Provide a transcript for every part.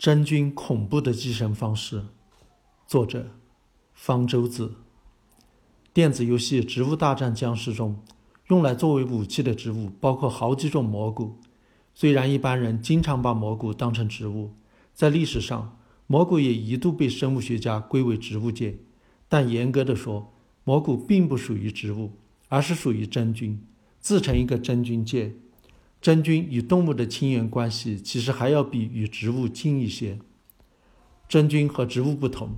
真菌恐怖的寄生方式，作者方舟子。电子游戏《植物大战僵尸》中，用来作为武器的植物包括好几种蘑菇。虽然一般人经常把蘑菇当成植物，在历史上，蘑菇也一度被生物学家归为植物界。但严格的说，蘑菇并不属于植物，而是属于真菌，自成一个真菌界。真菌与动物的亲缘关系其实还要比与植物近一些。真菌和植物不同，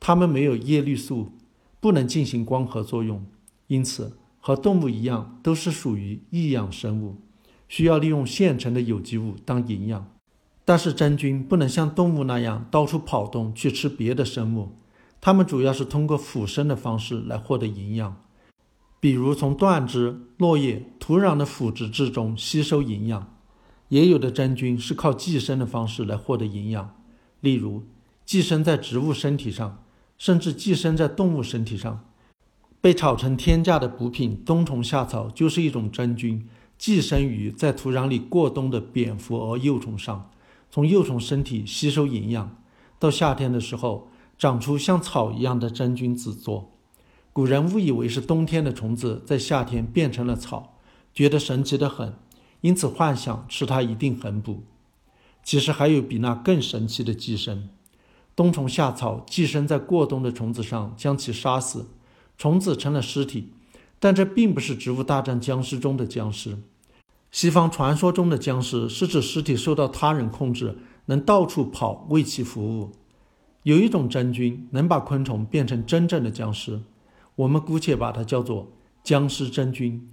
它们没有叶绿素，不能进行光合作用，因此和动物一样都是属于异养生物，需要利用现成的有机物当营养。但是真菌不能像动物那样到处跑动去吃别的生物，它们主要是通过腐生的方式来获得营养。比如从断枝、落叶、土壤的腐殖质中吸收营养，也有的真菌是靠寄生的方式来获得营养，例如寄生在植物身体上，甚至寄生在动物身体上。被炒成天价的补品冬虫夏草就是一种真菌，寄生于在土壤里过冬的蝙蝠和幼虫上，从幼虫身体吸收营养，到夏天的时候长出像草一样的真菌子座。古人误以为是冬天的虫子在夏天变成了草，觉得神奇的很，因此幻想吃它一定很补。其实还有比那更神奇的寄生：冬虫夏草寄生在过冬的虫子上，将其杀死，虫子成了尸体。但这并不是《植物大战僵尸》中的僵尸。西方传说中的僵尸是指尸体受到他人控制，能到处跑为其服务。有一种真菌能把昆虫变成真正的僵尸。我们姑且把它叫做僵尸真菌。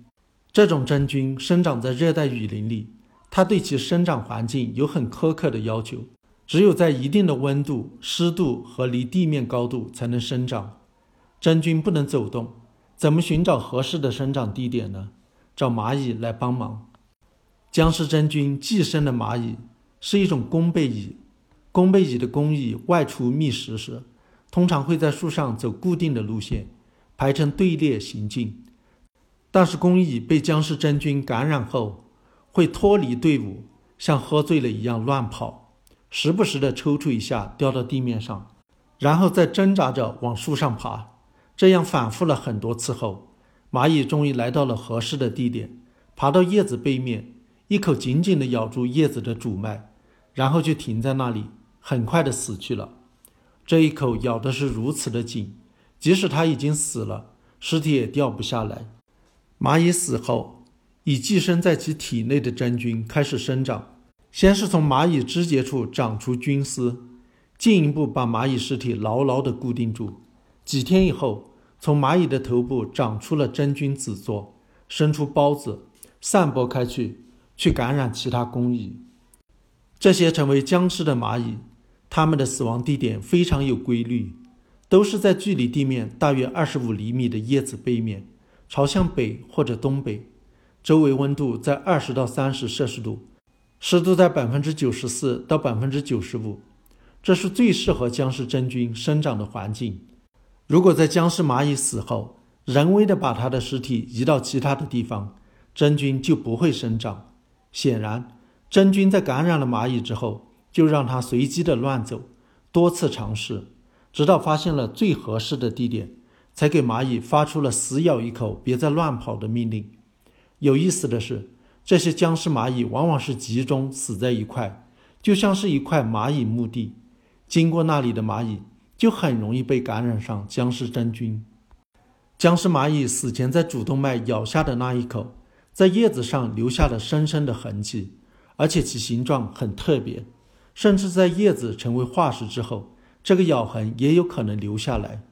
这种真菌生长在热带雨林里，它对其生长环境有很苛刻的要求，只有在一定的温度、湿度和离地面高度才能生长。真菌不能走动，怎么寻找合适的生长地点呢？找蚂蚁来帮忙。僵尸真菌寄生的蚂蚁是一种弓背蚁。弓背蚁的工蚁外出觅食时，通常会在树上走固定的路线。排成队列行进，但是工蚁被僵尸真菌感染后，会脱离队伍，像喝醉了一样乱跑，时不时的抽搐一下掉到地面上，然后再挣扎着往树上爬。这样反复了很多次后，蚂蚁终于来到了合适的地点，爬到叶子背面，一口紧紧地咬住叶子的主脉，然后就停在那里，很快的死去了。这一口咬的是如此的紧。即使它已经死了，尸体也掉不下来。蚂蚁死后，已寄生在其体内的真菌开始生长，先是从蚂蚁肢节处长出菌丝，进一步把蚂蚁尸体牢牢地固定住。几天以后，从蚂蚁的头部长出了真菌子座，生出孢子，散播开去，去感染其他工蚁。这些成为僵尸的蚂蚁，它们的死亡地点非常有规律。都是在距离地面大约二十五厘米的叶子背面，朝向北或者东北，周围温度在二十到三十摄氏度，湿度在百分之九十四到百分之九十五，这是最适合僵尸真菌生长的环境。如果在僵尸蚂蚁死后，人为的把它的尸体移到其他的地方，真菌就不会生长。显然，真菌在感染了蚂蚁之后，就让它随机的乱走，多次尝试。直到发现了最合适的地点，才给蚂蚁发出了“死咬一口，别再乱跑”的命令。有意思的是，这些僵尸蚂蚁往往是集中死在一块，就像是一块蚂蚁墓地。经过那里的蚂蚁就很容易被感染上僵尸真菌。僵尸蚂蚁死前在主动脉咬下的那一口，在叶子上留下了深深的痕迹，而且其形状很特别，甚至在叶子成为化石之后。这个咬痕也有可能留下来。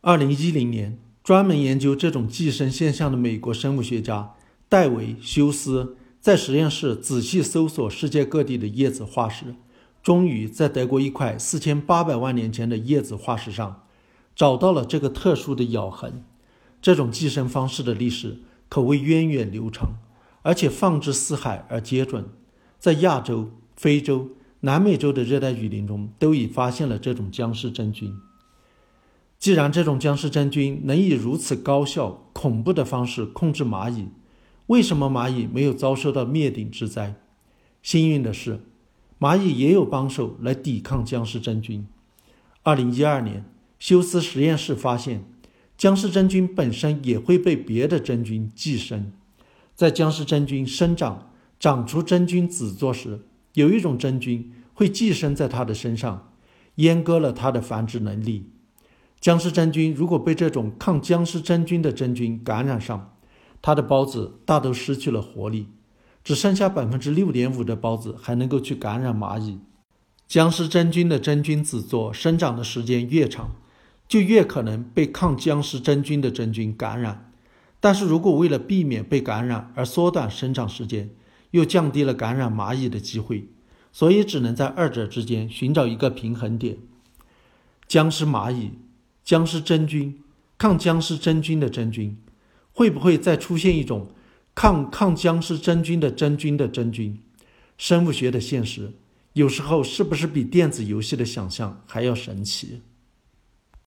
二零一零年，专门研究这种寄生现象的美国生物学家戴维·休斯在实验室仔细搜索世界各地的叶子化石，终于在德国一块四千八百万年前的叶子化石上找到了这个特殊的咬痕。这种寄生方式的历史可谓源远流长，而且放之四海而皆准，在亚洲、非洲。南美洲的热带雨林中都已发现了这种僵尸真菌。既然这种僵尸真菌能以如此高效、恐怖的方式控制蚂蚁，为什么蚂蚁没有遭受到灭顶之灾？幸运的是，蚂蚁也有帮手来抵抗僵尸真菌。二零一二年，休斯实验室发现，僵尸真菌本身也会被别的真菌寄生。在僵尸真菌生长、长出真菌子座时，有一种真菌会寄生在它的身上，阉割了它的繁殖能力。僵尸真菌如果被这种抗僵尸真菌的真菌感染上，它的孢子大都失去了活力，只剩下百分之六点五的孢子还能够去感染蚂蚁。僵尸真菌的真菌子座生长的时间越长，就越可能被抗僵尸真菌的真菌感染。但是如果为了避免被感染而缩短生长时间，又降低了感染蚂蚁的机会，所以只能在二者之间寻找一个平衡点。僵尸蚂蚁。僵尸真菌，抗僵尸真菌的真菌，会不会再出现一种抗抗僵尸真菌的真菌的真菌？生物学的现实，有时候是不是比电子游戏的想象还要神奇？